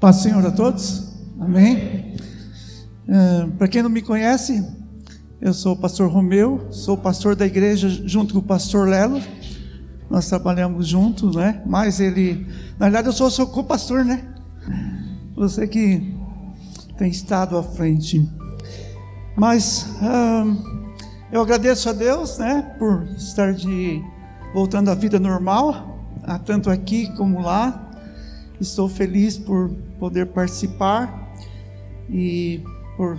Paz Senhor a todos, amém. Uh, Para quem não me conhece, eu sou o pastor Romeu, sou pastor da igreja junto com o pastor Lelo. Nós trabalhamos juntos, né? Mas ele, na verdade, eu sou seu co-pastor, né? Você que tem estado à frente. Mas uh, eu agradeço a Deus, né, por estar de voltando à vida normal, tanto aqui como lá. Estou feliz por poder participar e por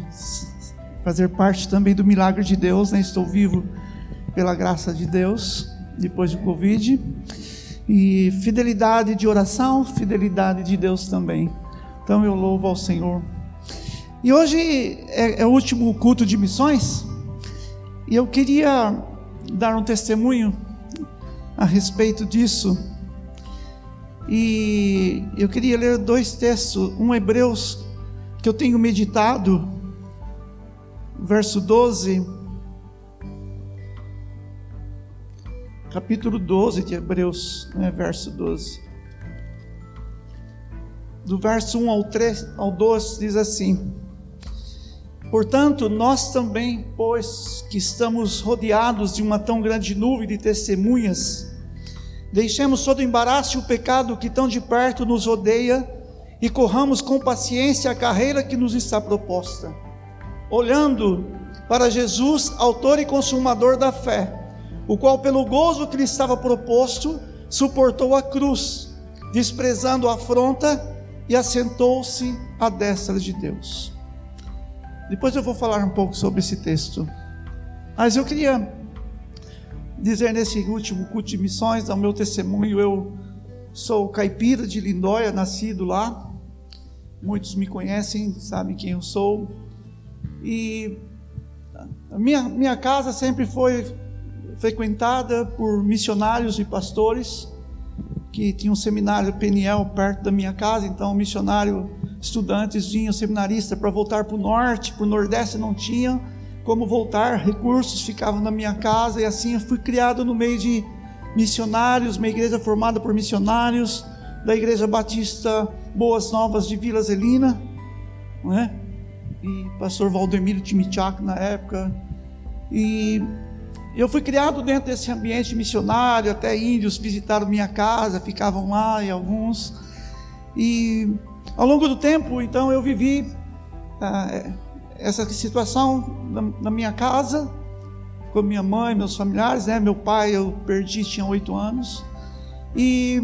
fazer parte também do milagre de Deus. Né? Estou vivo pela graça de Deus depois do Covid. E fidelidade de oração, fidelidade de Deus também. Então eu louvo ao Senhor. E hoje é, é o último culto de missões. E eu queria dar um testemunho a respeito disso. E eu queria ler dois textos, um Hebreus que eu tenho meditado, verso 12, capítulo 12 de Hebreus, né, verso 12. Do verso 1 ao 3 ao 12 diz assim: Portanto, nós também, pois que estamos rodeados de uma tão grande nuvem de testemunhas, Deixemos todo o embaraço e o pecado que tão de perto nos rodeia e corramos com paciência a carreira que nos está proposta, olhando para Jesus, autor e consumador da fé, o qual, pelo gozo que lhe estava proposto, suportou a cruz, desprezando a afronta e assentou-se à destra de Deus. Depois eu vou falar um pouco sobre esse texto, mas eu queria dizer nesse último culto de missões, ao meu testemunho, eu sou caipira de Lindóia, nascido lá. Muitos me conhecem, sabem quem eu sou. E a minha, minha casa sempre foi frequentada por missionários e pastores que tinham um seminário Peniel perto da minha casa, então missionário, estudantes vinham, seminarista para voltar para o norte, para o nordeste não tinham como voltar, recursos ficavam na minha casa e assim eu fui criado no meio de missionários, uma igreja formada por missionários da Igreja Batista Boas Novas de Vila Zelina, não é? E pastor Valdemiro Timichak na época. E eu fui criado dentro desse ambiente missionário, até índios visitaram minha casa, ficavam lá e alguns. E ao longo do tempo, então, eu vivi ah, essa situação na, na, minha casa, com minha mãe, meus familiares, né? Meu pai eu perdi, tinha oito anos. E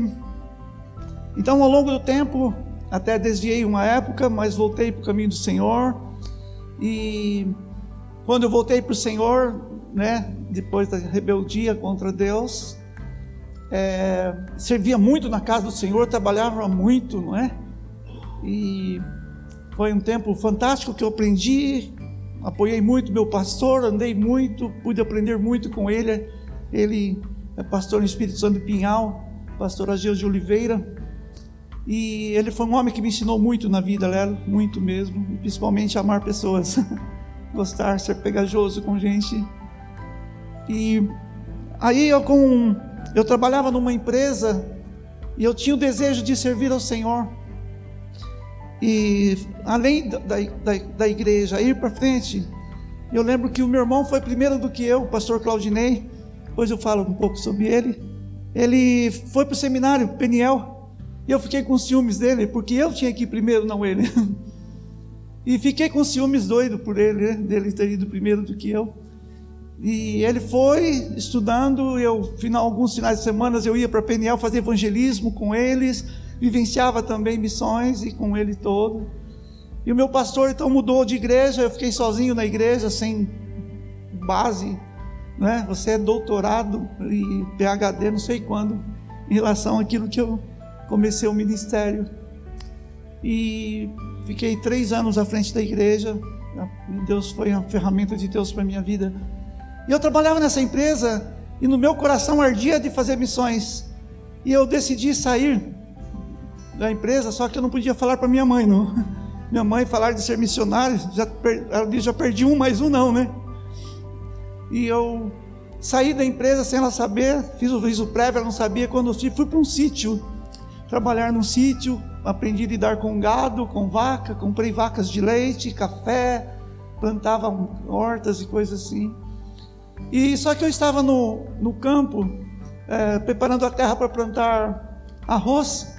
então ao longo do tempo, até desviei uma época, mas voltei para o caminho do Senhor. E quando eu voltei para o Senhor, né? Depois da rebeldia contra Deus, é, servia muito na casa do Senhor, trabalhava muito, não é? E foi um tempo fantástico que eu aprendi, apoiei muito meu pastor, andei muito, pude aprender muito com ele. Ele é pastor no Espírito Santo de Pinhal, pastor Ageu de Oliveira. E ele foi um homem que me ensinou muito na vida, Lelo, muito mesmo, principalmente amar pessoas, gostar, ser pegajoso com gente. E aí eu com eu trabalhava numa empresa e eu tinha o desejo de servir ao Senhor. E além da, da, da igreja ir para frente, eu lembro que o meu irmão foi primeiro do que eu, o pastor Claudinei. Depois eu falo um pouco sobre ele. Ele foi para o seminário Peniel. E eu fiquei com ciúmes dele, porque eu tinha que ir primeiro, não ele. e fiquei com ciúmes doido por ele, né? dele ter ido primeiro do que eu. E ele foi estudando, eu, final, alguns finais de semana, eu ia para Peniel fazer evangelismo com eles vivenciava também missões e com ele todo. E o meu pastor então mudou de igreja, eu fiquei sozinho na igreja, sem base, né? Você é doutorado e PhD, não sei quando, em relação àquilo que eu comecei o ministério. E fiquei três anos à frente da igreja. Deus foi uma ferramenta de Deus para minha vida. E eu trabalhava nessa empresa e no meu coração ardia de fazer missões. E eu decidi sair da empresa, só que eu não podia falar para minha mãe, não. Minha mãe falar de ser missionário, já, ela disse, já perdi um, mais um não, né? E eu saí da empresa sem ela saber, fiz o aviso prévio, ela não sabia, quando eu fui para um sítio, trabalhar num sítio, aprendi a lidar com gado, com vaca, comprei vacas de leite, café, plantava hortas e coisas assim. E só que eu estava no, no campo, é, preparando a terra para plantar arroz,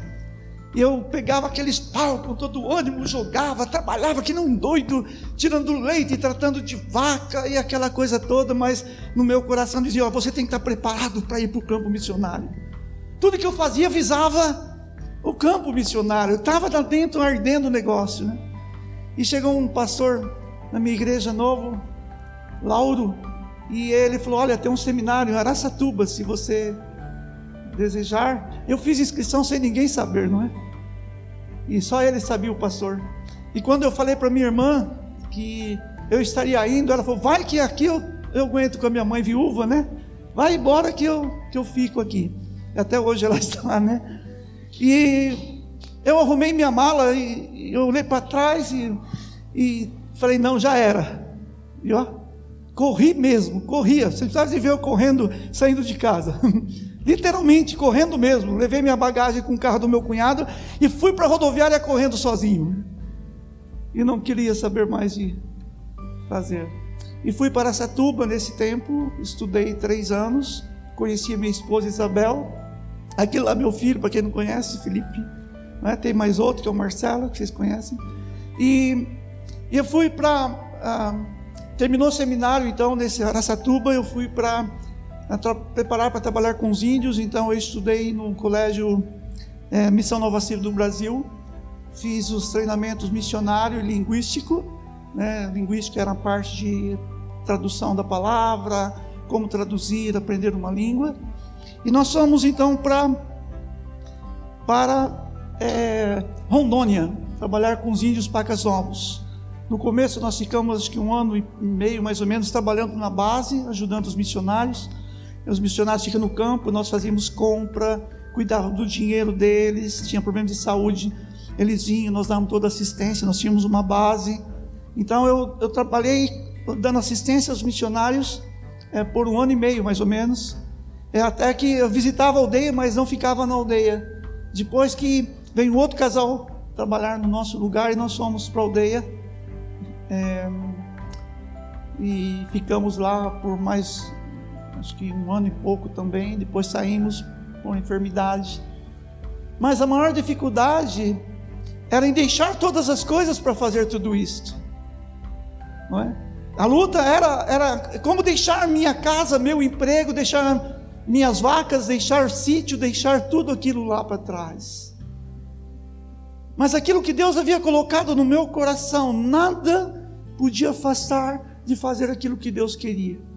eu pegava aqueles pau com todo o ânimo, jogava, trabalhava que não doido, tirando leite, tratando de vaca e aquela coisa toda, mas no meu coração dizia: ó, você tem que estar preparado para ir para o campo missionário. Tudo que eu fazia visava o campo missionário. Estava lá dentro ardendo o negócio. Né? E chegou um pastor na minha igreja novo, Lauro, e ele falou: Olha, tem um seminário em Araçatuba, se você desejar. Eu fiz inscrição sem ninguém saber, não é? E só ele sabia, o pastor. E quando eu falei para minha irmã que eu estaria indo, ela falou: Vai que aqui eu, eu aguento com a minha mãe viúva, né? Vai embora que eu, que eu fico aqui. Até hoje ela está lá, né? E eu arrumei minha mala e eu olhei para trás e, e falei, não, já era. E ó, corri mesmo, corria. Você precisava ver eu correndo, saindo de casa. Literalmente, correndo mesmo. Levei minha bagagem com o carro do meu cunhado e fui para a rodoviária correndo sozinho. E não queria saber mais de fazer. E fui para Satuba nesse tempo, estudei três anos, conheci minha esposa Isabel Aquele lá, meu filho, para quem não conhece, Felipe. Né? Tem mais outro, que é o Marcelo, que vocês conhecem. E, e eu fui para. Ah, terminou o seminário, então, nesse Araçatuba, eu fui para preparar para trabalhar com os índios. Então, eu estudei no colégio é, Missão Nova Silva do Brasil. Fiz os treinamentos missionário e linguístico. Né? Linguística era a parte de tradução da palavra, como traduzir, aprender uma língua. E nós fomos então pra, para é, Rondônia, trabalhar com os índios Pacas Novos. No começo nós ficamos acho que um ano e meio mais ou menos trabalhando na base, ajudando os missionários. Os missionários ficam no campo, nós fazíamos compra, cuidávamos do dinheiro deles, tinha problemas de saúde, eles vinham, nós dávamos toda assistência, nós tínhamos uma base. Então eu, eu trabalhei dando assistência aos missionários é, por um ano e meio mais ou menos. É até que eu visitava a aldeia, mas não ficava na aldeia. Depois que veio outro casal trabalhar no nosso lugar e nós fomos para a aldeia. É, e ficamos lá por mais, acho que um ano e pouco também. Depois saímos por enfermidade. Mas a maior dificuldade era em deixar todas as coisas para fazer tudo isso. Não é? A luta era, era como deixar minha casa, meu emprego, deixar minhas vacas, deixar sítio, deixar tudo aquilo lá para trás. Mas aquilo que Deus havia colocado no meu coração, nada podia afastar de fazer aquilo que Deus queria.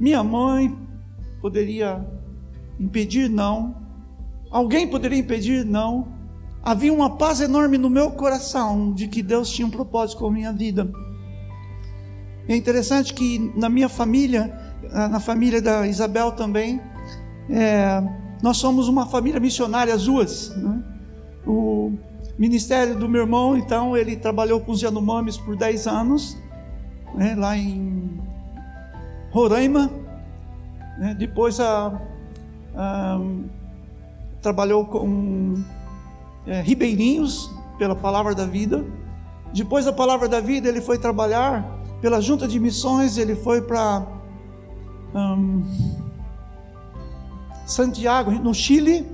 Minha mãe poderia impedir, não. Alguém poderia impedir, não. Havia uma paz enorme no meu coração de que Deus tinha um propósito com a minha vida. É interessante que na minha família ah, na família da Isabel também. É, nós somos uma família missionária, as duas. Né? O ministério do meu irmão, então, ele trabalhou com os Yanomamis por 10 anos, né, lá em Roraima. Né? Depois a, a, trabalhou com é, ribeirinhos pela Palavra da Vida. Depois da Palavra da Vida, ele foi trabalhar pela Junta de Missões, ele foi para um, Santiago, no Chile,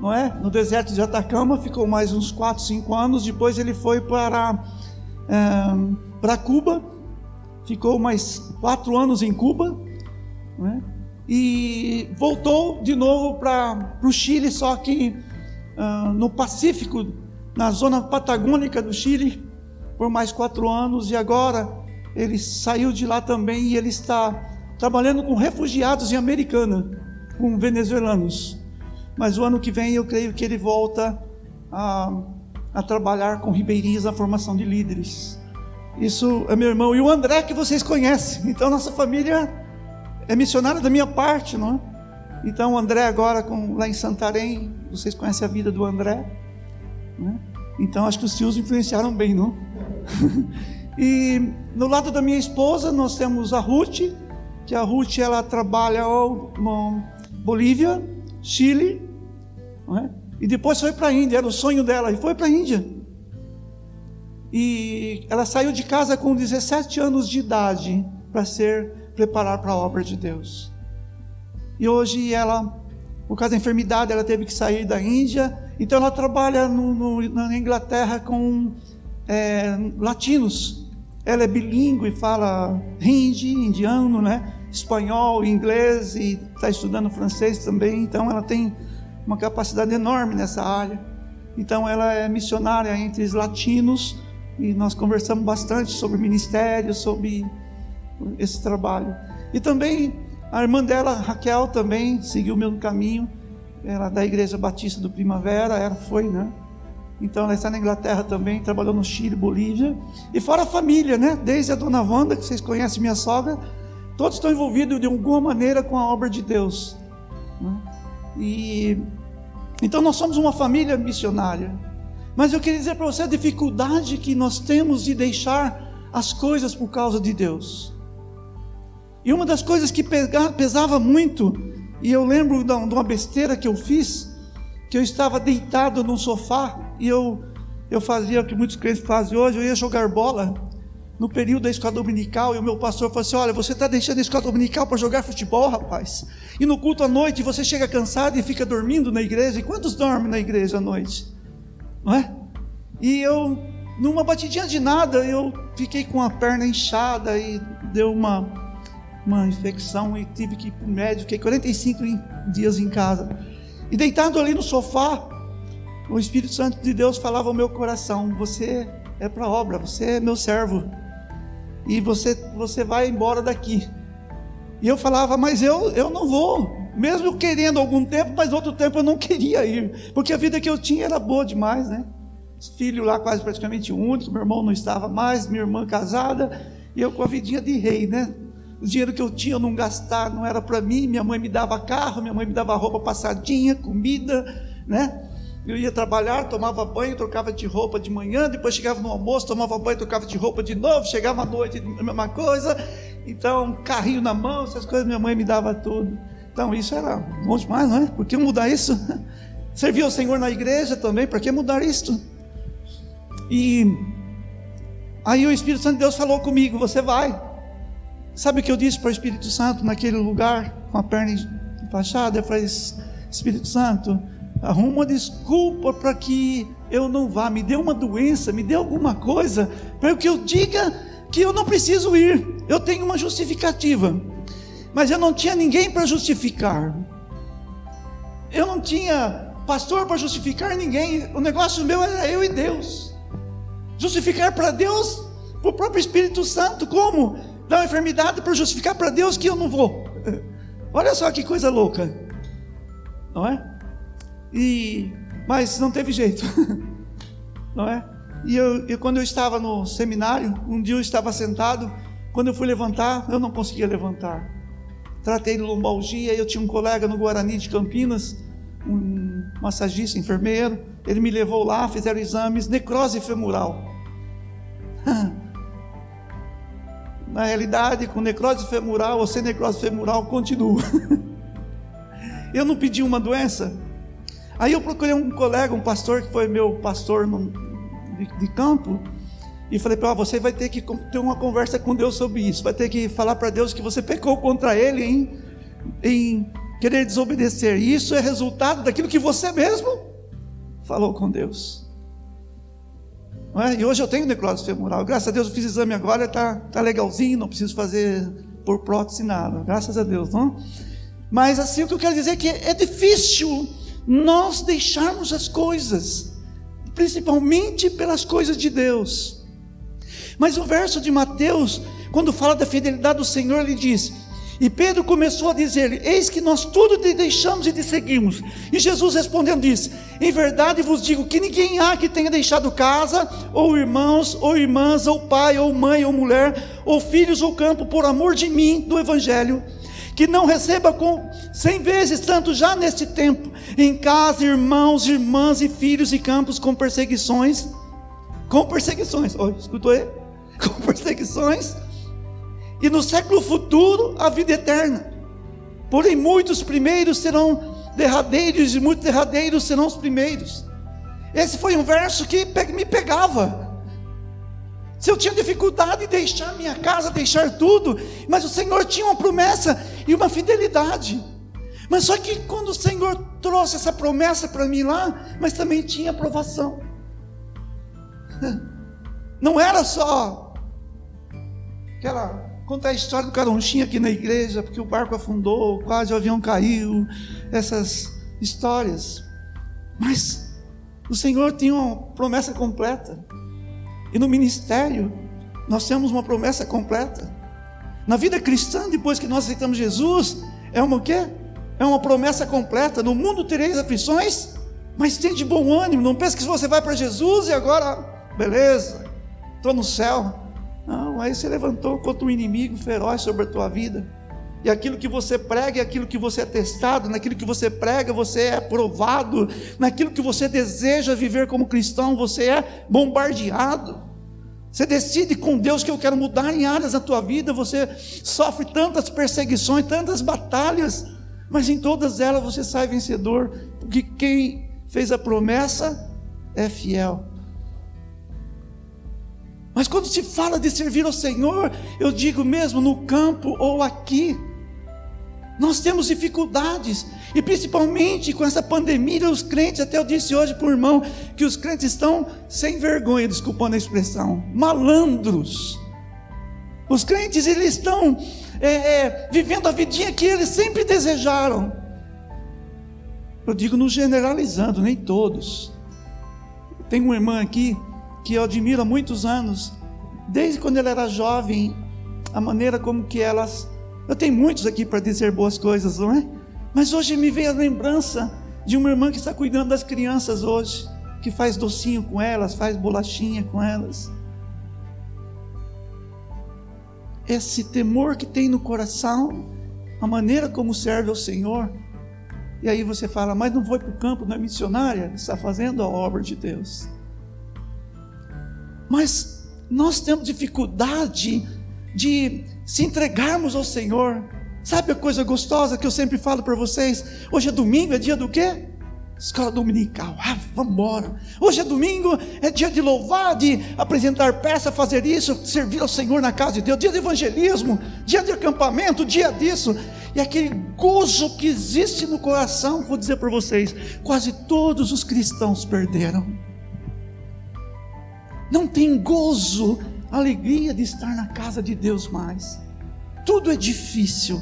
não é? No deserto de Atacama, ficou mais uns 4, 5 anos. Depois ele foi para, um, para Cuba, ficou mais 4 anos em Cuba, não é? e voltou de novo para o Chile, só que uh, no Pacífico, na zona patagônica do Chile, por mais quatro anos, e agora ele saiu de lá também e ele está trabalhando com refugiados em Americana, com venezuelanos. Mas o ano que vem eu creio que ele volta a, a trabalhar com ribeirinhos na formação de líderes. Isso é meu irmão. E o André que vocês conhecem. Então nossa família é missionária da minha parte, não é? Então o André agora com, lá em Santarém, vocês conhecem a vida do André. Né? Então acho que os tios influenciaram bem, não? e no lado da minha esposa nós temos a Ruth, que a Ruth ela trabalha na Bolívia, Chile, é? E depois foi para a Índia, era o sonho dela, e foi para a Índia. E ela saiu de casa com 17 anos de idade para ser preparar para a obra de Deus. E hoje ela, por causa da enfermidade, ela teve que sair da Índia. Então ela trabalha no, no, na Inglaterra com é, latinos. Ela é bilíngue, fala hindi, indiano, né? espanhol, inglês e está estudando francês também. Então ela tem uma capacidade enorme nessa área. Então ela é missionária entre os latinos e nós conversamos bastante sobre ministério, sobre esse trabalho. E também a irmã dela, Raquel, também seguiu o mesmo caminho. Ela é da Igreja Batista do Primavera, ela foi, né? Então ela está na Inglaterra também, trabalhou no Chile, Bolívia. E fora a família, né? Desde a dona Wanda, que vocês conhecem, minha sogra, todos estão envolvidos de alguma maneira com a obra de Deus. Né? E então nós somos uma família missionária. Mas eu queria dizer para você a dificuldade que nós temos de deixar as coisas por causa de Deus. E uma das coisas que pesava muito, e eu lembro de uma besteira que eu fiz, que eu estava deitado num sofá e eu, eu fazia o que muitos crentes fazem hoje, eu ia jogar bola no período da escola dominical e o meu pastor falou assim: Olha, você está deixando a escola dominical para jogar futebol, rapaz. E no culto à noite você chega cansado e fica dormindo na igreja. E quantos dormem na igreja à noite? Não é? E eu, numa batidinha de nada, eu fiquei com a perna inchada e deu uma uma infecção e tive que ir para o médico, fiquei 45 dias em casa. E deitado ali no sofá, o Espírito Santo de Deus falava ao meu coração: Você é para obra, você é meu servo, e você, você vai embora daqui. E eu falava: Mas eu, eu não vou, mesmo querendo algum tempo, mas outro tempo eu não queria ir, porque a vida que eu tinha era boa demais, né? Filho lá quase praticamente único, meu irmão não estava mais, minha irmã casada, e eu com a vidinha de rei, né? O dinheiro que eu tinha eu não gastar, não era para mim. Minha mãe me dava carro, minha mãe me dava roupa passadinha, comida, né? Eu ia trabalhar, tomava banho, trocava de roupa de manhã, depois chegava no almoço, tomava banho, trocava de roupa de novo, chegava à noite, a mesma coisa. Então, carrinho na mão, essas coisas, minha mãe me dava tudo. Então, isso era bom demais, não é? Por que mudar isso? Servir ao Senhor na igreja também, para que mudar isto? E aí o Espírito Santo de Deus falou comigo: você vai. Sabe o que eu disse para o Espírito Santo naquele lugar, com a perna enfaixada? Eu falei: Espírito Santo, arruma uma desculpa para que eu não vá, me dê uma doença, me dê alguma coisa, para que eu diga que eu não preciso ir. Eu tenho uma justificativa, mas eu não tinha ninguém para justificar. Eu não tinha pastor para justificar ninguém. O negócio meu era eu e Deus. Justificar para Deus, para o próprio Espírito Santo, como? dar uma enfermidade para justificar para Deus que eu não vou. Olha só que coisa louca, não é? E mas não teve jeito, não é? E eu, eu, quando eu estava no seminário, um dia eu estava sentado, quando eu fui levantar, eu não conseguia levantar. Tratei de lombalgia, eu tinha um colega no Guarani de Campinas, um massagista, enfermeiro, ele me levou lá, fizeram exames, necrose femoral. na realidade, com necrose femoral ou sem necrose femoral, continua. eu não pedi uma doença. Aí eu procurei um colega, um pastor que foi meu pastor de, campo, e falei para ele: você vai ter que ter uma conversa com Deus sobre isso, vai ter que falar para Deus que você pecou contra Ele em, em querer desobedecer. E isso é resultado daquilo que você mesmo falou com Deus. É? E hoje eu tenho necrose femoral. Graças a Deus eu fiz exame agora, está tá legalzinho, não preciso fazer por prótese nada. Graças a Deus, não? Mas assim o que eu quero dizer é que é difícil nós deixarmos as coisas, principalmente pelas coisas de Deus. Mas o verso de Mateus, quando fala da fidelidade do Senhor, ele diz: e Pedro começou a dizer: Eis que nós tudo te deixamos e te seguimos. E Jesus respondendo disse: Em verdade vos digo que ninguém há que tenha deixado casa, ou irmãos, ou irmãs, ou pai, ou mãe, ou mulher, ou filhos, ou campo, por amor de mim, do Evangelho, que não receba com cem vezes tanto já neste tempo, em casa, irmãos, irmãs e filhos e campos com perseguições, com perseguições, oh, escutou aí? Com perseguições e no século futuro a vida eterna. Porém, muitos primeiros serão derradeiros, e muitos derradeiros serão os primeiros. Esse foi um verso que me pegava. Se eu tinha dificuldade de deixar minha casa, deixar tudo, mas o Senhor tinha uma promessa e uma fidelidade. Mas só que quando o Senhor trouxe essa promessa para mim lá, mas também tinha aprovação. Não era só aquela contar a história do caronchinho aqui na igreja, porque o barco afundou, quase o avião caiu, essas histórias. Mas o Senhor tinha uma promessa completa. E no ministério, nós temos uma promessa completa. Na vida cristã, depois que nós aceitamos Jesus, é uma o quê? É uma promessa completa. No mundo tereis aflições, mas tem de bom ânimo. Não pense que você vai para Jesus e agora, beleza, estou no céu. Não, aí você levantou contra um inimigo feroz sobre a tua vida. E aquilo que você prega, é aquilo que você é testado, naquilo que você prega, você é provado, naquilo que você deseja viver como cristão, você é bombardeado. Você decide com Deus que eu quero mudar em áreas da tua vida, você sofre tantas perseguições, tantas batalhas, mas em todas elas você sai vencedor, porque quem fez a promessa é fiel. Mas quando se fala de servir ao Senhor, eu digo mesmo no campo ou aqui, nós temos dificuldades, e principalmente com essa pandemia, os crentes, até eu disse hoje o irmão, que os crentes estão sem vergonha, desculpando a expressão, malandros. Os crentes, eles estão é, é, vivendo a vidinha que eles sempre desejaram. Eu digo no generalizando, nem todos. Tem uma irmã aqui que eu admiro há muitos anos, desde quando ela era jovem, a maneira como que elas. Eu tenho muitos aqui para dizer boas coisas, não é? Mas hoje me veio a lembrança de uma irmã que está cuidando das crianças hoje, que faz docinho com elas, faz bolachinha com elas. Esse temor que tem no coração, a maneira como serve ao Senhor. E aí você fala, mas não foi para o campo, não é missionária? Está fazendo a obra de Deus. Mas nós temos dificuldade de se entregarmos ao Senhor. Sabe a coisa gostosa que eu sempre falo para vocês? Hoje é domingo, é dia do quê? Escola dominical, ah, vamos embora. Hoje é domingo, é dia de louvar, de apresentar peça, fazer isso, servir ao Senhor na casa de Deus, dia de evangelismo, dia de acampamento, dia disso. E aquele gozo que existe no coração, vou dizer para vocês, quase todos os cristãos perderam não tem gozo, alegria de estar na casa de Deus mais. Tudo é difícil,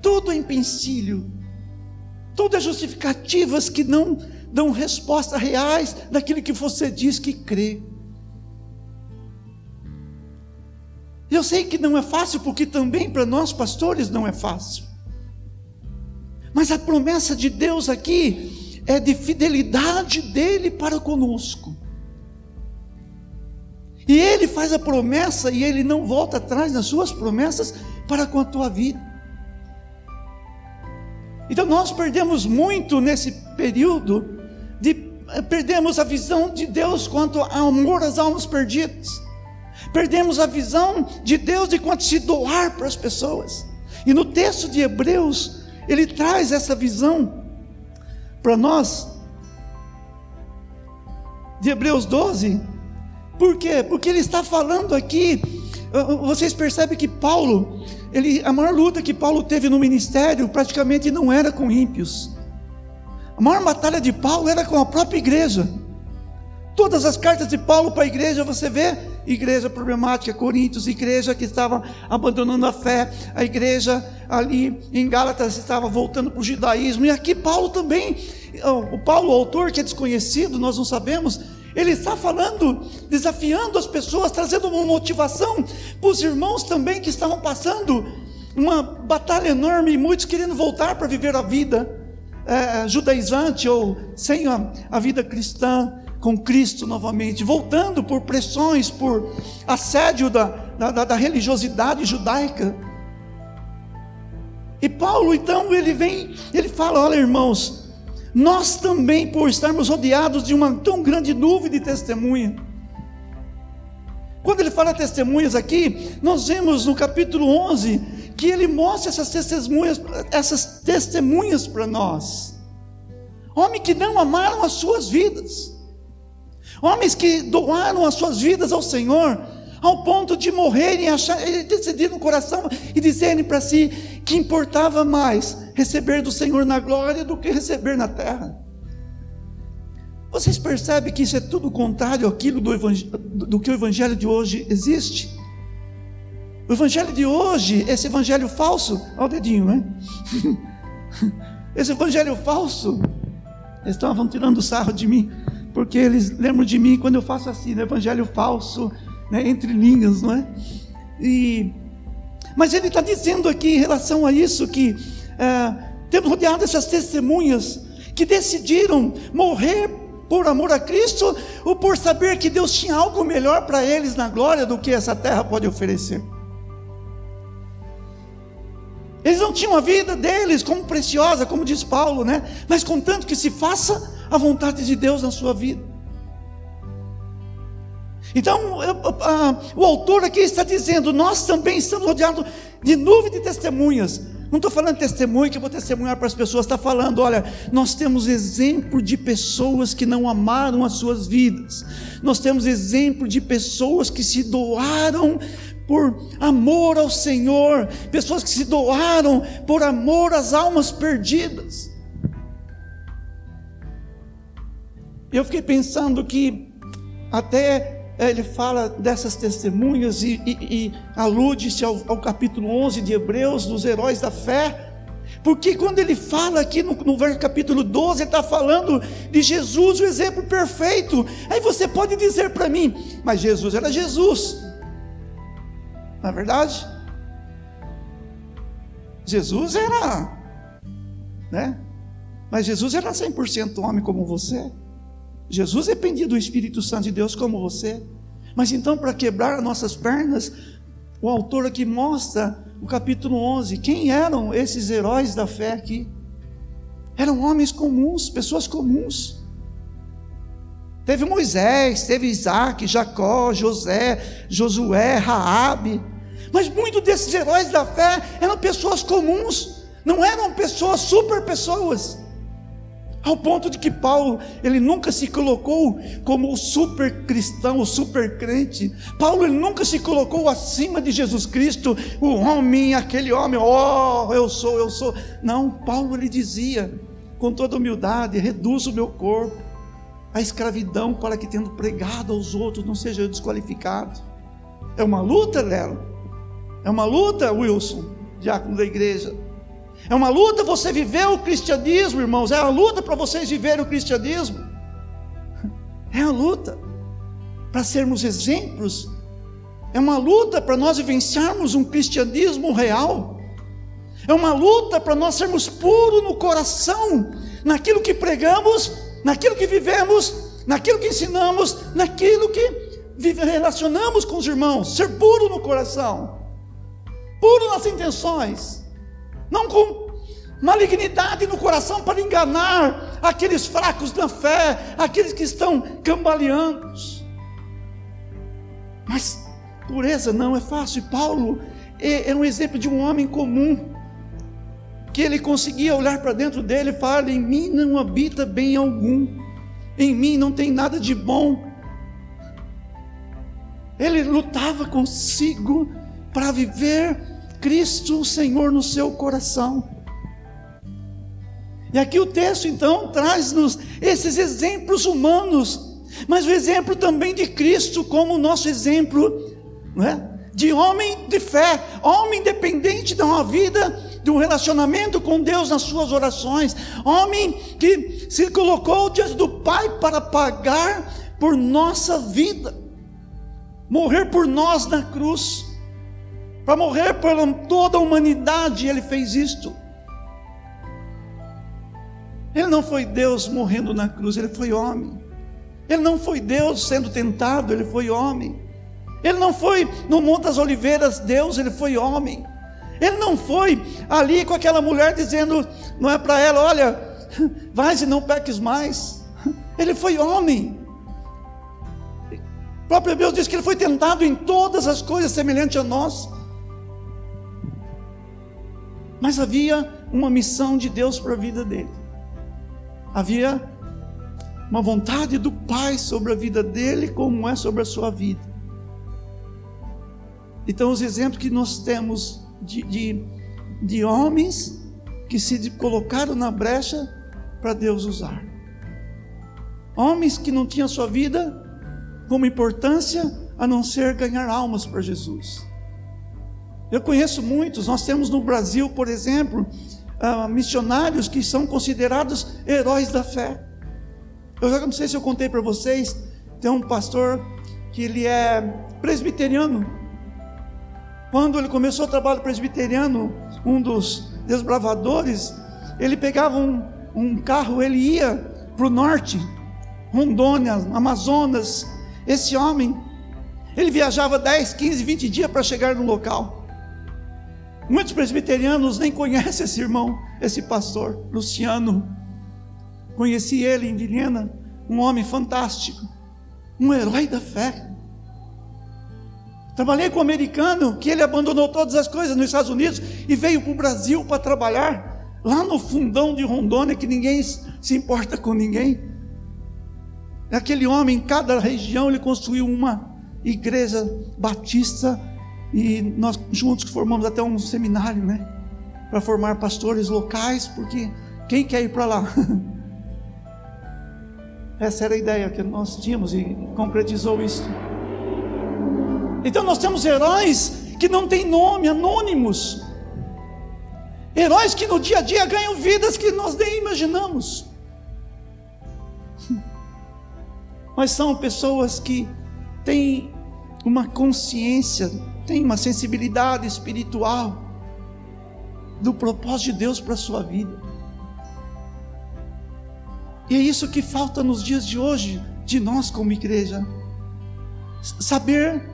tudo é empecilho, tudo é justificativas que não dão respostas reais daquilo que você diz que crê. Eu sei que não é fácil, porque também para nós pastores não é fácil. Mas a promessa de Deus aqui é de fidelidade dele para conosco. E ele faz a promessa e ele não volta atrás nas suas promessas para com a tua vida. Então nós perdemos muito nesse período de eh, perdemos a visão de Deus quanto ao amor às almas perdidas. Perdemos a visão de Deus de quanto se doar para as pessoas. E no texto de Hebreus, ele traz essa visão para nós. De Hebreus 12, por quê? Porque ele está falando aqui. Vocês percebem que Paulo, ele, a maior luta que Paulo teve no ministério praticamente não era com ímpios. A maior batalha de Paulo era com a própria igreja. Todas as cartas de Paulo para a igreja, você vê igreja problemática, Coríntios, igreja que estava abandonando a fé, a igreja ali em Gálatas estava voltando para o judaísmo, e aqui Paulo também, o Paulo, o autor que é desconhecido, nós não sabemos, ele está falando, desafiando as pessoas, trazendo uma motivação para os irmãos também que estavam passando uma batalha enorme muitos querendo voltar para viver a vida é, judaizante ou sem a, a vida cristã com Cristo novamente, voltando por pressões, por assédio da, da, da religiosidade judaica. E Paulo então ele vem, ele fala: olha irmãos, nós também, por estarmos rodeados de uma tão grande nuvem de testemunha. Quando ele fala testemunhas aqui, nós vemos no capítulo 11 que ele mostre essas testemunhas, essas testemunhas para nós. Homens que não amaram as suas vidas. Homens que doaram as suas vidas ao Senhor, ao ponto de morrerem e achar, decidir no coração e dizerem para si que importava mais receber do Senhor na glória do que receber na terra. Vocês percebem que isso é tudo contrário àquilo do, do que o evangelho de hoje existe? O evangelho de hoje, esse evangelho falso, olha o dedinho, né? esse evangelho falso, eles estavam tirando sarro de mim, porque eles lembram de mim quando eu faço assim, no evangelho falso, né, entre linhas, não é? E, mas ele está dizendo aqui em relação a isso que é, temos rodeado essas testemunhas que decidiram morrer por amor a Cristo ou por saber que Deus tinha algo melhor para eles na glória do que essa terra pode oferecer. Eles não tinham a vida deles como preciosa, como diz Paulo, né? Mas contanto que se faça a vontade de Deus na sua vida. Então, o autor aqui está dizendo: nós também estamos rodeados de nuvem de testemunhas. Não estou falando testemunho que eu vou testemunhar para as pessoas, está falando, olha, nós temos exemplo de pessoas que não amaram as suas vidas, nós temos exemplo de pessoas que se doaram por amor ao Senhor, pessoas que se doaram por amor às almas perdidas. Eu fiquei pensando que até ele fala dessas testemunhas e, e, e alude-se ao, ao, capítulo 11 de Hebreus, dos heróis da fé, porque quando ele fala aqui no, no capítulo 12, ele está falando de Jesus, o exemplo perfeito. Aí você pode dizer para mim, mas Jesus era Jesus, não é verdade? Jesus era, né? Mas Jesus era 100% homem como você. Jesus dependia do Espírito Santo de Deus como você. Mas então, para quebrar nossas pernas, o autor aqui mostra o capítulo 11. Quem eram esses heróis da fé aqui? Eram homens comuns, pessoas comuns. Teve Moisés, teve Isaac, Jacó, José, Josué, Raabe. Mas muitos desses heróis da fé eram pessoas comuns, não eram pessoas super pessoas. Ao ponto de que Paulo, ele nunca se colocou como o super cristão, o super crente. Paulo, ele nunca se colocou acima de Jesus Cristo, o homem, aquele homem, oh, eu sou, eu sou. Não, Paulo, ele dizia, com toda humildade: reduzo o meu corpo a escravidão para que, tendo pregado aos outros, não seja eu desqualificado. É uma luta, Lelo. É uma luta, Wilson, diácono da igreja. É uma luta você viver o cristianismo, irmãos. É uma luta para vocês viverem o cristianismo. É uma luta para sermos exemplos. É uma luta para nós vivenciarmos um cristianismo real. É uma luta para nós sermos puros no coração, naquilo que pregamos naquilo que vivemos, naquilo que ensinamos, naquilo que relacionamos com os irmãos, ser puro no coração, puro nas intenções, não com malignidade no coração para enganar aqueles fracos na fé, aqueles que estão cambaleando. Mas pureza não é fácil. Paulo é, é um exemplo de um homem comum que ele conseguia olhar para dentro dele e falar: em mim não habita bem algum, em mim não tem nada de bom. Ele lutava consigo para viver Cristo, o Senhor, no seu coração. E aqui o texto então traz-nos esses exemplos humanos, mas o exemplo também de Cristo como nosso exemplo, não é? de homem de fé, homem independente de uma vida de um relacionamento com Deus nas suas orações, homem que se colocou diante do Pai para pagar por nossa vida, morrer por nós na cruz, para morrer por toda a humanidade, ele fez isto. Ele não foi Deus morrendo na cruz, ele foi homem. Ele não foi Deus sendo tentado, ele foi homem. Ele não foi no Monte das Oliveiras Deus, ele foi homem. Ele não foi ali com aquela mulher dizendo, não é para ela, olha, vai e não peques mais. Ele foi homem. O próprio Deus diz que ele foi tentado em todas as coisas semelhantes a nós. Mas havia uma missão de Deus para a vida dele. Havia uma vontade do Pai sobre a vida dele, como é sobre a sua vida. Então, os exemplos que nós temos de, de, de homens que se colocaram na brecha para Deus usar. Homens que não tinham sua vida como importância a não ser ganhar almas para Jesus. Eu conheço muitos, nós temos no Brasil, por exemplo, uh, missionários que são considerados heróis da fé. Eu já não sei se eu contei para vocês, tem um pastor que ele é presbiteriano. Quando ele começou o trabalho presbiteriano, um dos desbravadores, ele pegava um, um carro, ele ia para o norte, Rondônia, Amazonas. Esse homem, ele viajava 10, 15, 20 dias para chegar no local. Muitos presbiterianos nem conhecem esse irmão, esse pastor, Luciano. Conheci ele em Vilhena, um homem fantástico, um herói da fé. Trabalhei com um americano que ele abandonou todas as coisas nos Estados Unidos e veio para o Brasil para trabalhar lá no fundão de Rondônia, que ninguém se importa com ninguém. Aquele homem, em cada região, ele construiu uma igreja batista e nós juntos formamos até um seminário, né? Para formar pastores locais, porque quem quer ir para lá? Essa era a ideia que nós tínhamos e concretizou isso. Então nós temos heróis que não têm nome, anônimos. Heróis que no dia a dia ganham vidas que nós nem imaginamos. Mas são pessoas que têm uma consciência tem uma sensibilidade espiritual do propósito de Deus para a sua vida. E é isso que falta nos dias de hoje, de nós como igreja. Saber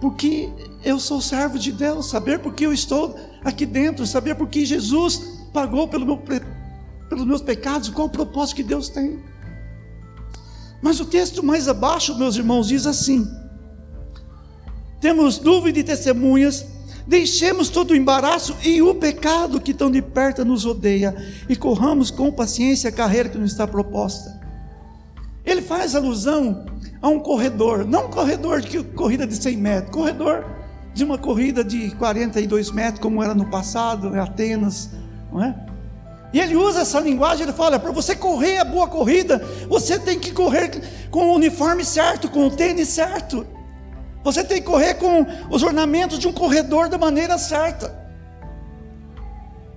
porque eu sou servo de Deus, saber porque eu estou aqui dentro, saber porque Jesus pagou pelo meu, pelos meus pecados, qual o propósito que Deus tem. Mas o texto mais abaixo, meus irmãos, diz assim: temos dúvida e testemunhas, deixemos todo o embaraço e o pecado que tão de perto nos odeia e corramos com paciência a carreira que nos está proposta. Ele faz alusão a um corredor, não um corredor de corrida de 100 metros, corredor de uma corrida de 42 metros, como era no passado, em Atenas, não é? E ele usa essa linguagem, ele fala: para você correr a boa corrida, você tem que correr com o uniforme certo, com o tênis certo. Você tem que correr com os ornamentos de um corredor da maneira certa.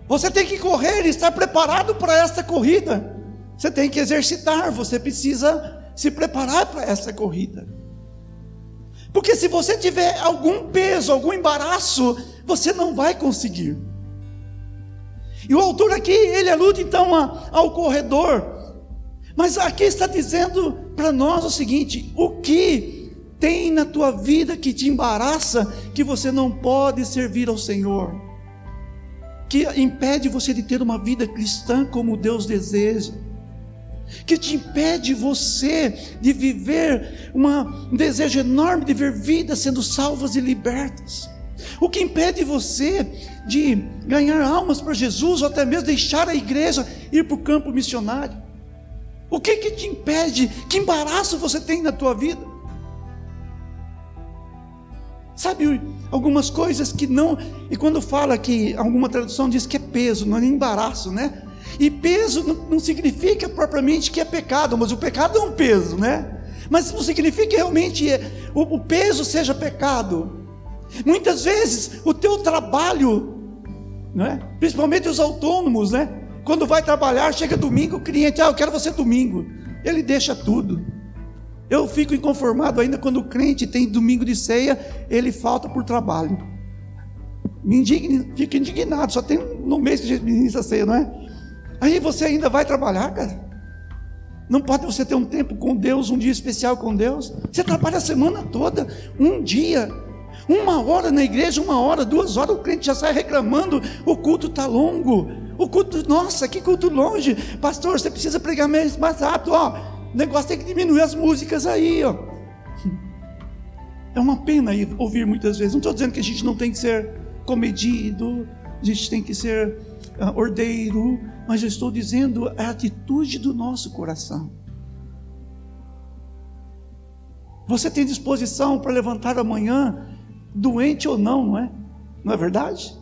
Você tem que correr e estar preparado para esta corrida. Você tem que exercitar, você precisa se preparar para essa corrida. Porque se você tiver algum peso, algum embaraço, você não vai conseguir. E o autor aqui, ele alude então ao corredor. Mas aqui está dizendo para nós o seguinte: o que tem na tua vida que te embaraça, que você não pode servir ao Senhor, que impede você de ter uma vida cristã como Deus deseja, que te impede você de viver uma, um desejo enorme de ver vidas sendo salvas e libertas. O que impede você de ganhar almas para Jesus, ou até mesmo deixar a igreja ir para o campo missionário? O que, que te impede? Que embaraço você tem na tua vida? Sabe, algumas coisas que não. E quando fala que alguma tradução diz que é peso, não é embaraço, né? E peso não, não significa propriamente que é pecado, mas o pecado é um peso, né? Mas não significa que realmente é, o, o peso seja pecado. Muitas vezes o teu trabalho, né? principalmente os autônomos, né? Quando vai trabalhar, chega domingo, o cliente, ah, eu quero você domingo. Ele deixa tudo. Eu fico inconformado ainda quando o crente tem domingo de ceia, ele falta por trabalho. Me indigna, fico indignado, só tem no mês que a gente ministra ceia, não é? Aí você ainda vai trabalhar, cara. Não pode você ter um tempo com Deus, um dia especial com Deus. Você trabalha a semana toda, um dia, uma hora na igreja, uma hora, duas horas, o crente já sai reclamando, o culto está longo. O culto, nossa, que culto longe. Pastor, você precisa pregar mais rápido, ó. O negócio tem que diminuir as músicas aí, ó. É uma pena ouvir muitas vezes. Não estou dizendo que a gente não tem que ser comedido, a gente tem que ser ah, ordeiro, mas eu estou dizendo a atitude do nosso coração. Você tem disposição para levantar amanhã, doente ou não, não é? Não é verdade?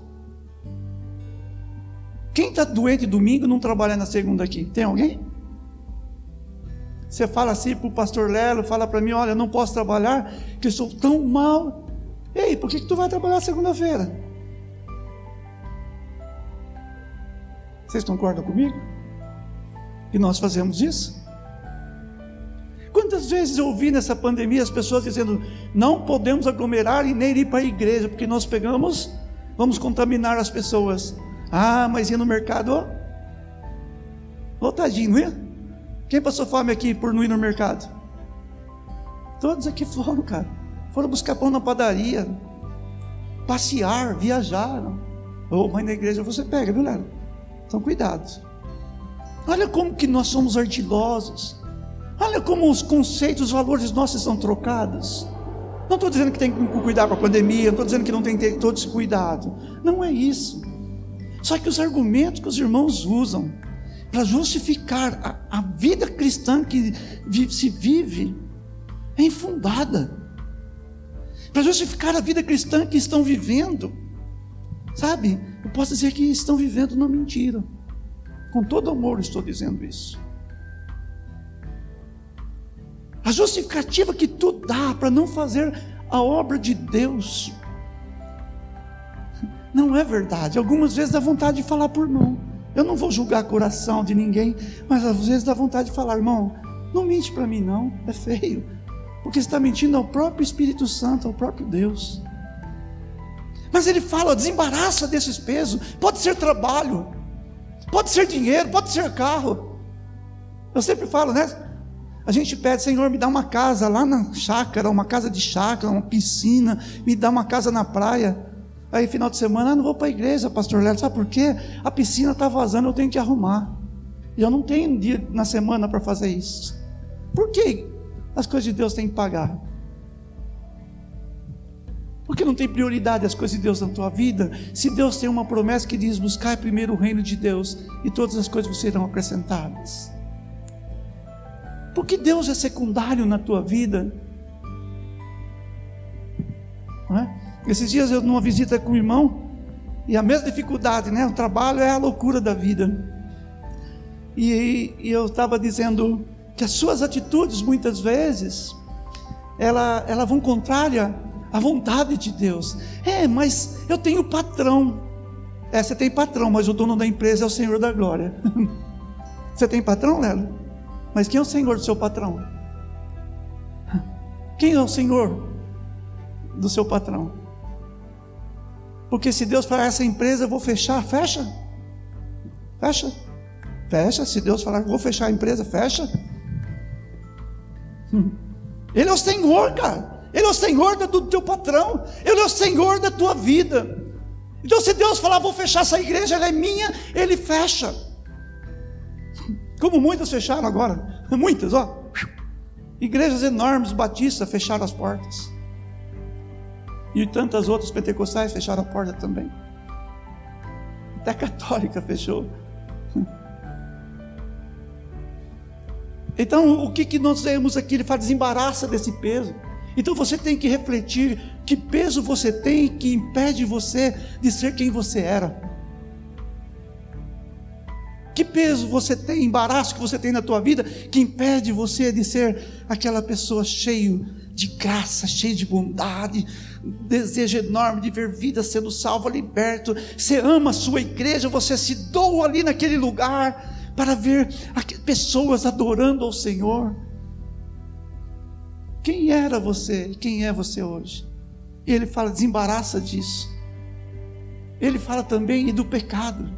Quem está doente domingo não trabalha na segunda aqui? Tem alguém? Você fala assim para o pastor Lelo, fala para mim, olha, não posso trabalhar, que eu estou tão mal. Ei, por que, que tu vai trabalhar segunda-feira? Vocês concordam comigo? Que nós fazemos isso? Quantas vezes eu ouvi nessa pandemia as pessoas dizendo: não podemos aglomerar e nem ir para a igreja, porque nós pegamos, vamos contaminar as pessoas. Ah, mas ia no mercado, ó, lotadinho, não ia? Quem passou fome aqui por não ir no mercado? Todos aqui foram, cara. Foram buscar pão na padaria, passear, viajaram. Ô, oh, mãe da igreja, você pega, viu, Léo? Então, cuidado. Olha como que nós somos ardilosos. Olha como os conceitos, os valores nossos são trocados. Não estou dizendo que tem que cuidar com a pandemia, não estou dizendo que não tem que ter todo esse cuidado. Não é isso. Só que os argumentos que os irmãos usam para justificar a, a, vida cristã que vi, se vive é infundada. Para justificar a vida cristã que estão vivendo, sabe? Eu posso dizer que estão vivendo na mentira. Com todo amor estou dizendo isso. A justificativa que tu dá para não fazer a obra de Deus não é verdade. Algumas vezes dá vontade de falar por não. Eu não vou julgar coração de ninguém, mas às vezes dá vontade de falar, irmão, não mente para mim não, é feio. Porque está mentindo ao próprio Espírito Santo, ao próprio Deus. Mas ele fala, desembaraça desses pesos. Pode ser trabalho, pode ser dinheiro, pode ser carro. Eu sempre falo, né? A gente pede, Senhor, me dá uma casa lá na chácara, uma casa de chácara, uma piscina, me dá uma casa na praia. Aí, final de semana, ah, não vou para a igreja, pastor Léo. Sabe por quê? A piscina está vazando, eu tenho que arrumar. E eu não tenho dia na semana para fazer isso. Por que as coisas de Deus têm que pagar? Porque não tem prioridade as coisas de Deus na tua vida. Se Deus tem uma promessa que diz: buscar primeiro o reino de Deus e todas as coisas serão acrescentadas. Porque Deus é secundário na tua vida. Não é? Esses dias eu numa visita com o irmão, e a mesma dificuldade, né? O trabalho é a loucura da vida. E, e eu estava dizendo que as suas atitudes, muitas vezes, ela, ela vão contrária à vontade de Deus. É, mas eu tenho patrão. É, você tem patrão, mas o dono da empresa é o Senhor da glória. você tem patrão, Lelo? Mas quem é o Senhor do seu patrão? Quem é o Senhor do seu patrão? Porque se Deus falar essa empresa, eu vou fechar, fecha. Fecha. Fecha. Se Deus falar, vou fechar a empresa, fecha. Ele é o Senhor, cara. Ele é o Senhor do teu patrão. Ele é o Senhor da tua vida. Então, se Deus falar, vou fechar essa igreja, ela é minha, ele fecha. Como muitas fecharam agora. Muitas, ó. Igrejas enormes, batistas, fecharam as portas. E tantas outras pentecostais fecharam a porta também. Até a católica fechou. Então, o que, que nós temos aqui? Ele fala, desembaraça desse peso. Então você tem que refletir que peso você tem que impede você de ser quem você era. Que peso você tem, embaraço que você tem na tua vida que impede você de ser aquela pessoa cheio de graça, cheio de bondade, desejo enorme de ver vida sendo salva, liberto. Você ama a sua igreja, você se doa ali naquele lugar para ver pessoas adorando ao Senhor. Quem era você? Quem é você hoje? E ele fala, desembaraça disso. Ele fala também e do pecado.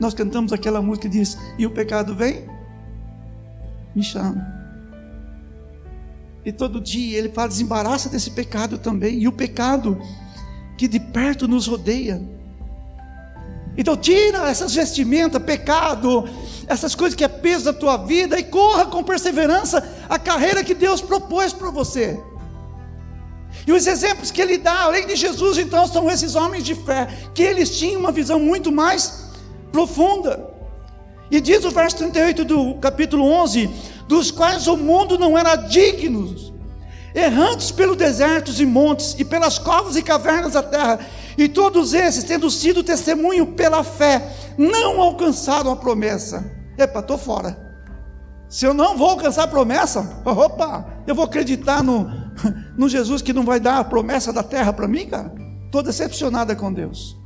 Nós cantamos aquela música que diz: E o pecado vem? Me chama. E todo dia ele fala: desembaraça desse pecado também. E o pecado que de perto nos rodeia. Então tira essas vestimentas, pecado, essas coisas que é peso da tua vida e corra com perseverança a carreira que Deus propôs para você. E os exemplos que ele dá, além de Jesus, então, são esses homens de fé, que eles tinham uma visão muito mais profunda. E diz o verso 38 do capítulo 11: dos quais o mundo não era digno, errantes pelos desertos e montes, e pelas covas e cavernas da terra, e todos esses, tendo sido testemunho pela fé, não alcançaram a promessa. Epa, estou fora. Se eu não vou alcançar a promessa, opa, eu vou acreditar no, no Jesus que não vai dar a promessa da terra para mim, cara? Estou decepcionada com Deus.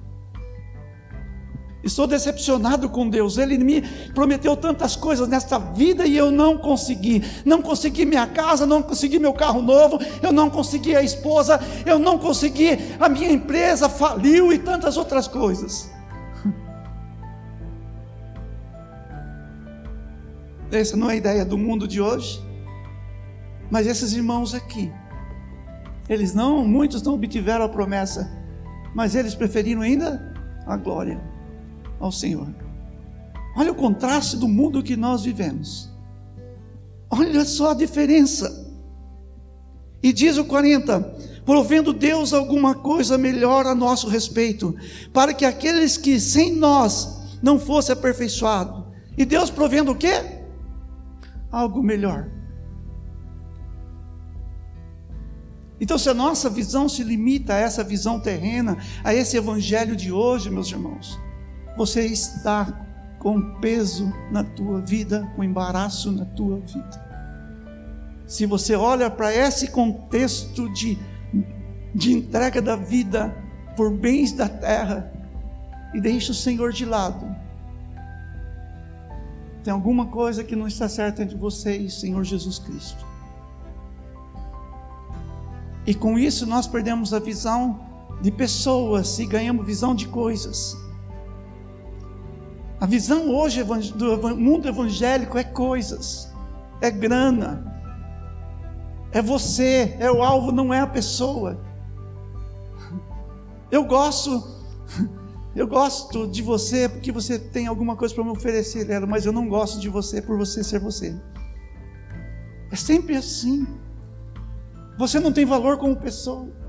Estou decepcionado com Deus. Ele me prometeu tantas coisas nesta vida e eu não consegui. Não consegui minha casa, não consegui meu carro novo, eu não consegui a esposa, eu não consegui a minha empresa, faliu e tantas outras coisas. Essa não é a ideia do mundo de hoje. Mas esses irmãos aqui, eles não, muitos não obtiveram a promessa, mas eles preferiram ainda a glória ao Senhor. Olha o contraste do mundo que nós vivemos. Olha só a diferença. E diz o 40: provendo Deus alguma coisa melhor a nosso respeito, para que aqueles que sem nós não fossem aperfeiçoados. E Deus provendo o quê? algo melhor. Então, se a nossa visão se limita a essa visão terrena, a esse evangelho de hoje, meus irmãos, você está com peso na tua vida, com embaraço na tua vida. Se você olha para esse contexto de, de entrega da vida por bens da terra e deixa o Senhor de lado, tem alguma coisa que não está certa entre você e Senhor Jesus Cristo. E com isso nós perdemos a visão de pessoas e ganhamos visão de coisas. A visão hoje do mundo evangélico é coisas, é grana, é você, é o alvo, não é a pessoa. Eu gosto eu gosto de você porque você tem alguma coisa para me oferecer, ela, mas eu não gosto de você por você ser você. É sempre assim. Você não tem valor como pessoa.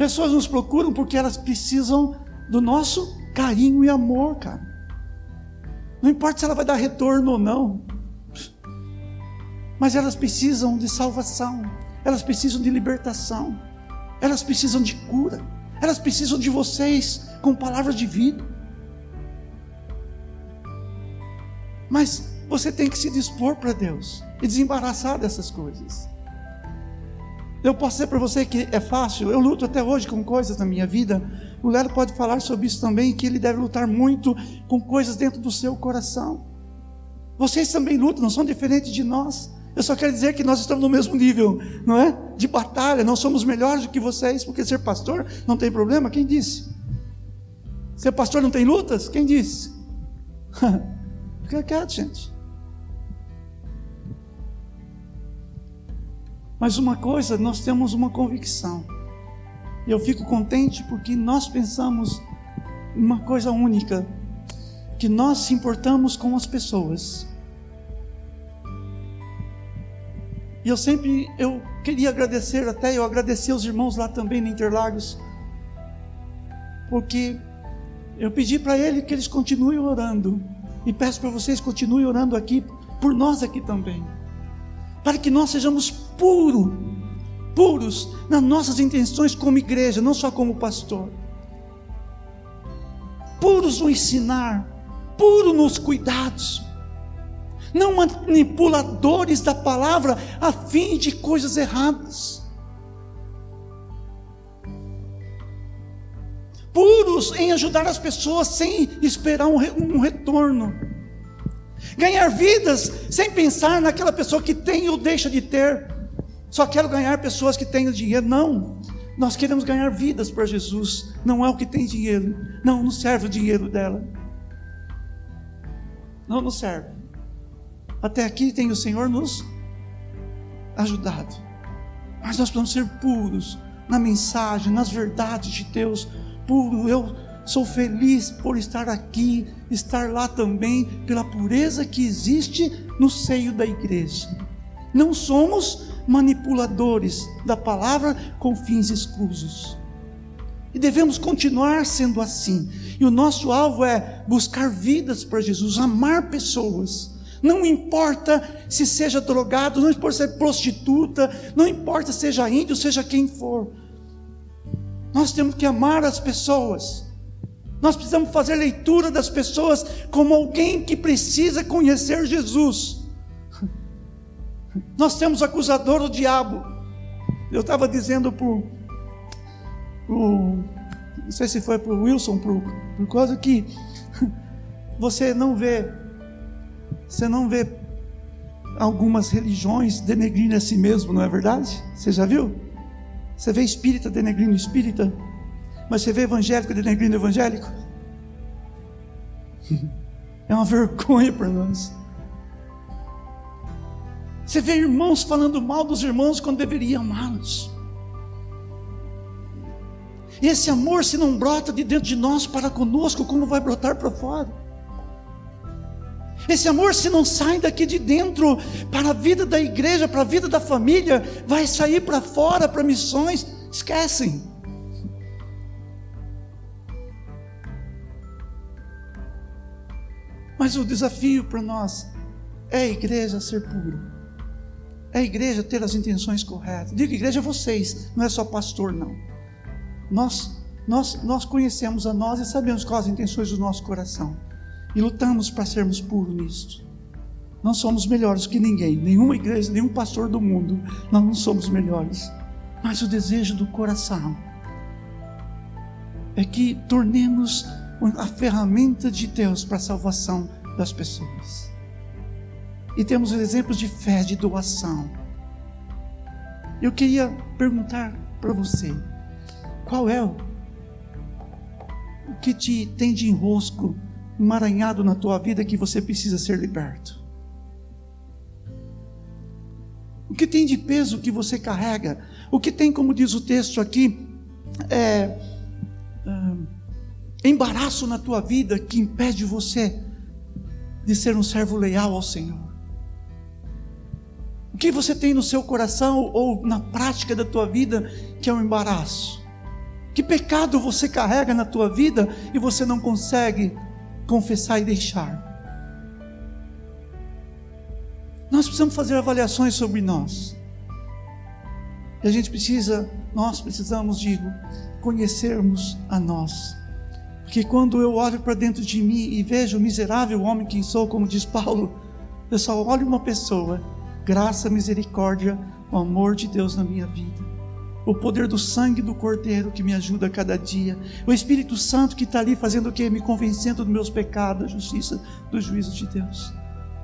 Pessoas nos procuram porque elas precisam do nosso carinho e amor, cara. Não importa se ela vai dar retorno ou não. Mas elas precisam de salvação. Elas precisam de libertação. Elas precisam de cura. Elas precisam de vocês com palavras de vida. Mas você tem que se dispor para Deus e desembaraçar dessas coisas. Eu posso dizer para você que é fácil, eu luto até hoje com coisas na minha vida. O Lero pode falar sobre isso também, que ele deve lutar muito com coisas dentro do seu coração. Vocês também lutam, não são diferentes de nós. Eu só quero dizer que nós estamos no mesmo nível, não é? De batalha, não somos melhores do que vocês, porque ser pastor não tem problema, quem disse? Ser pastor não tem lutas? Quem disse? Fica quieto, gente. Mas uma coisa, nós temos uma convicção. Eu fico contente porque nós pensamos uma coisa única, que nós se importamos com as pessoas. E eu sempre, eu queria agradecer até, eu agradeci aos irmãos lá também na Interlagos, porque eu pedi para ele que eles continuem orando, e peço para vocês continuem orando aqui, por nós aqui também, para que nós sejamos puros, puros nas nossas intenções como igreja, não só como pastor, puros no ensinar, puros nos cuidados, não manipuladores da palavra a fim de coisas erradas. Puros em ajudar as pessoas sem esperar um, um retorno. Ganhar vidas sem pensar naquela pessoa que tem ou deixa de ter. Só quero ganhar pessoas que têm dinheiro. Não. Nós queremos ganhar vidas para Jesus. Não é o que tem dinheiro. Não, não serve o dinheiro dela. Não, não serve. Até aqui tem o Senhor nos ajudado. Mas nós precisamos ser puros na mensagem, nas verdades de Deus. Puro, eu sou feliz por estar aqui, estar lá também, pela pureza que existe no seio da igreja. Não somos manipuladores da palavra com fins exclusos. E devemos continuar sendo assim. E o nosso alvo é buscar vidas para Jesus, amar pessoas. Não importa se seja drogado, não importa se é prostituta, não importa se seja índio, seja quem for. Nós temos que amar as pessoas. Nós precisamos fazer leitura das pessoas como alguém que precisa conhecer Jesus. Nós temos acusador o diabo. Eu estava dizendo para o. Não sei se foi para o Wilson, por, causa que você não vê. Você não vê algumas religiões denegrindo a si mesmo, não é verdade? Você já viu? Você vê espírita denegrindo espírita? Mas você vê evangélico denegrindo evangélico? É uma vergonha para nós. Você vê irmãos falando mal dos irmãos quando deveria amá-los. Esse amor, se não brota de dentro de nós para conosco, como vai brotar para fora? Esse amor, se não sai daqui de dentro para a vida da igreja, para a vida da família, vai sair para fora, para missões, esquecem. Mas o desafio para nós é a igreja ser pura. É a igreja ter as intenções corretas. Diga igreja vocês, não é só pastor não. Nós nós nós conhecemos a nós e sabemos quais as intenções do nosso coração. E lutamos para sermos puros nisto. Não somos melhores que ninguém, nenhuma igreja, nenhum pastor do mundo. Nós não somos melhores. Mas o desejo do coração é que tornemos a ferramenta de Deus para a salvação das pessoas. E temos exemplos de fé, de doação. Eu queria perguntar para você: qual é o que te tem de enrosco, emaranhado na tua vida que você precisa ser liberto? O que tem de peso que você carrega? O que tem, como diz o texto aqui, é, embaraço na tua vida que impede você de ser um servo leal ao Senhor? O que você tem no seu coração ou na prática da tua vida que é um embaraço? Que pecado você carrega na tua vida e você não consegue confessar e deixar? Nós precisamos fazer avaliações sobre nós. E a gente precisa, nós precisamos, digo, conhecermos a nós. Porque quando eu olho para dentro de mim e vejo o miserável homem que sou, como diz Paulo, eu só olho uma pessoa, graça, misericórdia, o amor de Deus na minha vida. O poder do sangue do Cordeiro que me ajuda a cada dia. O Espírito Santo que está ali fazendo o quê? Me convencendo dos meus pecados, da justiça, do juízo de Deus.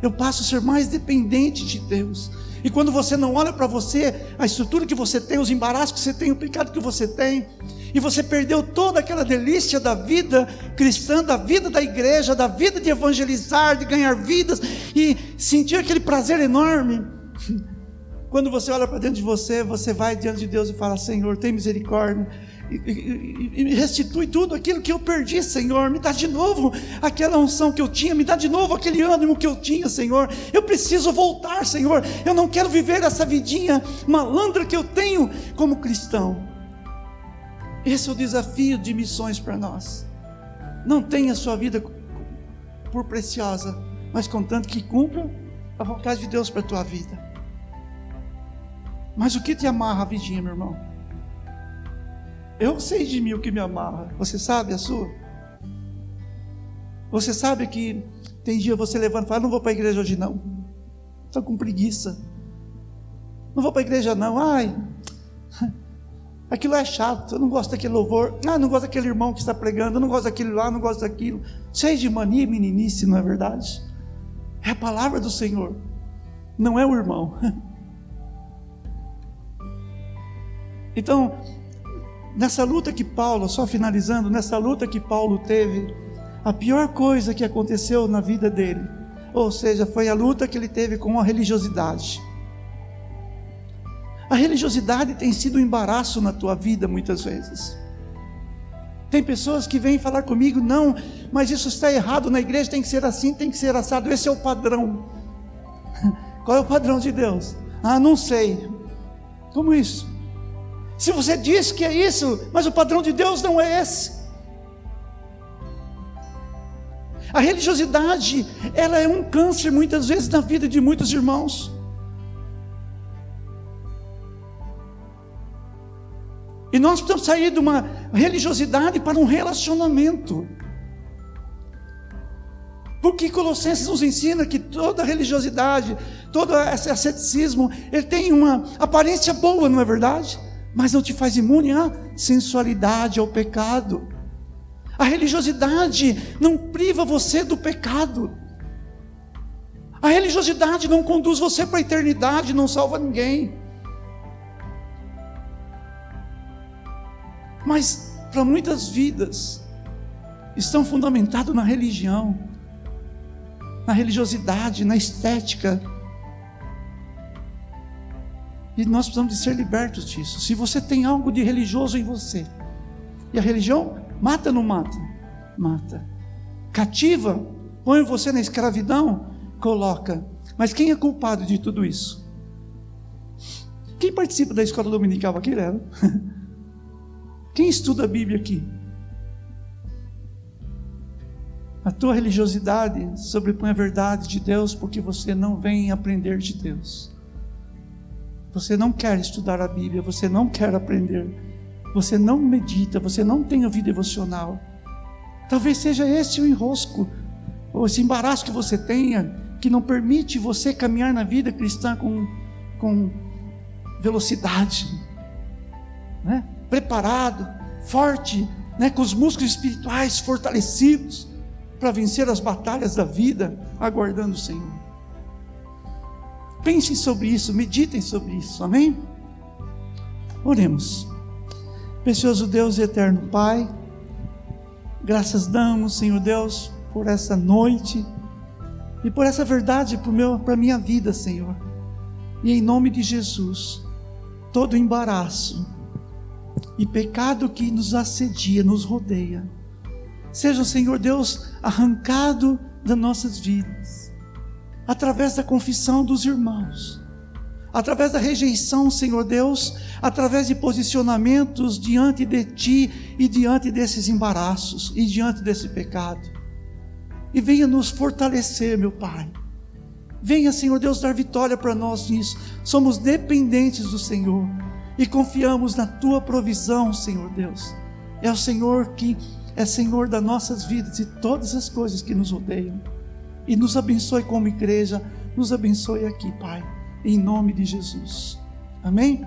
Eu passo a ser mais dependente de Deus. E quando você não olha para você, a estrutura que você tem, os embaraços que você tem, o pecado que você tem, e você perdeu toda aquela delícia da vida cristã, da vida da igreja, da vida de evangelizar, de ganhar vidas e sentir aquele prazer enorme. Quando você olha para dentro de você, você vai diante de Deus e fala: Senhor, tem misericórdia. E, e, e, restitui tudo aquilo que eu perdi, Senhor. Me dá de novo aquela unção que eu tinha, me dá de novo aquele ânimo que eu tinha, Senhor. Eu preciso voltar, Senhor. Eu não quero viver essa vidinha malandra que eu tenho como cristão. Esse é o desafio de missões para nós. Não tenha sua vida por preciosa, mas contanto que cumpra a vontade de Deus para a tua vida. Mas o que te amarra a vidinha, meu irmão? Eu sei de mim o que me amarra. Você sabe a sua? Você sabe que tem dia você levanta e fala: Não vou para a igreja hoje, não. Estou com preguiça. Não vou para a igreja, não. Ai, Aquilo é chato, eu não gosto daquele louvor, ah, não gosto daquele irmão que está pregando, eu não gosto daquele lá, não gosto daquilo. Cheio de mania meninice, não é verdade? É a palavra do Senhor, não é o irmão. Então, nessa luta que Paulo, só finalizando, nessa luta que Paulo teve, a pior coisa que aconteceu na vida dele, ou seja, foi a luta que ele teve com a religiosidade. A religiosidade tem sido um embaraço na tua vida muitas vezes. Tem pessoas que vêm falar comigo, não, mas isso está errado na igreja, tem que ser assim, tem que ser assado. Esse é o padrão. Qual é o padrão de Deus? Ah, não sei. Como isso? Se você diz que é isso, mas o padrão de Deus não é esse. A religiosidade, ela é um câncer muitas vezes na vida de muitos irmãos. E nós precisamos sair de uma religiosidade para um relacionamento. Porque Colossenses nos ensina que toda religiosidade, todo esse asceticismo, ele tem uma aparência boa, não é verdade? Mas não te faz imune à sensualidade, ao pecado. A religiosidade não priva você do pecado. A religiosidade não conduz você para a eternidade, não salva ninguém. Mas para muitas vidas estão fundamentados na religião, na religiosidade, na estética. E nós precisamos de ser libertos disso. Se você tem algo de religioso em você, e a religião mata ou não mata? Mata. Cativa, põe você na escravidão, coloca. Mas quem é culpado de tudo isso? Quem participa da escola dominical aqui, Léo? Quem estuda a Bíblia aqui? A tua religiosidade sobrepõe a verdade de Deus porque você não vem aprender de Deus. Você não quer estudar a Bíblia, você não quer aprender, você não medita, você não tem a vida devocional. Talvez seja esse o enrosco, ou esse embaraço que você tenha, que não permite você caminhar na vida cristã com, com velocidade, né? preparado, forte, né? com os músculos espirituais fortalecidos para vencer as batalhas da vida, aguardando o Senhor. Pensem sobre isso, meditem sobre isso, amém? Oremos. Precioso Deus e eterno Pai, graças damos, Senhor Deus, por essa noite e por essa verdade para a minha vida, Senhor. E em nome de Jesus, todo embaraço e pecado que nos assedia, nos rodeia, seja Senhor Deus arrancado das nossas vidas, através da confissão dos irmãos, através da rejeição, Senhor Deus, através de posicionamentos diante de Ti e diante desses embaraços e diante desse pecado. E venha nos fortalecer, meu Pai. Venha, Senhor Deus, dar vitória para nós nisso. Somos dependentes do Senhor e confiamos na Tua provisão, Senhor Deus. É o Senhor que é Senhor das nossas vidas e todas as coisas que nos rodeiam. E nos abençoe como igreja, nos abençoe aqui, Pai, em nome de Jesus. Amém?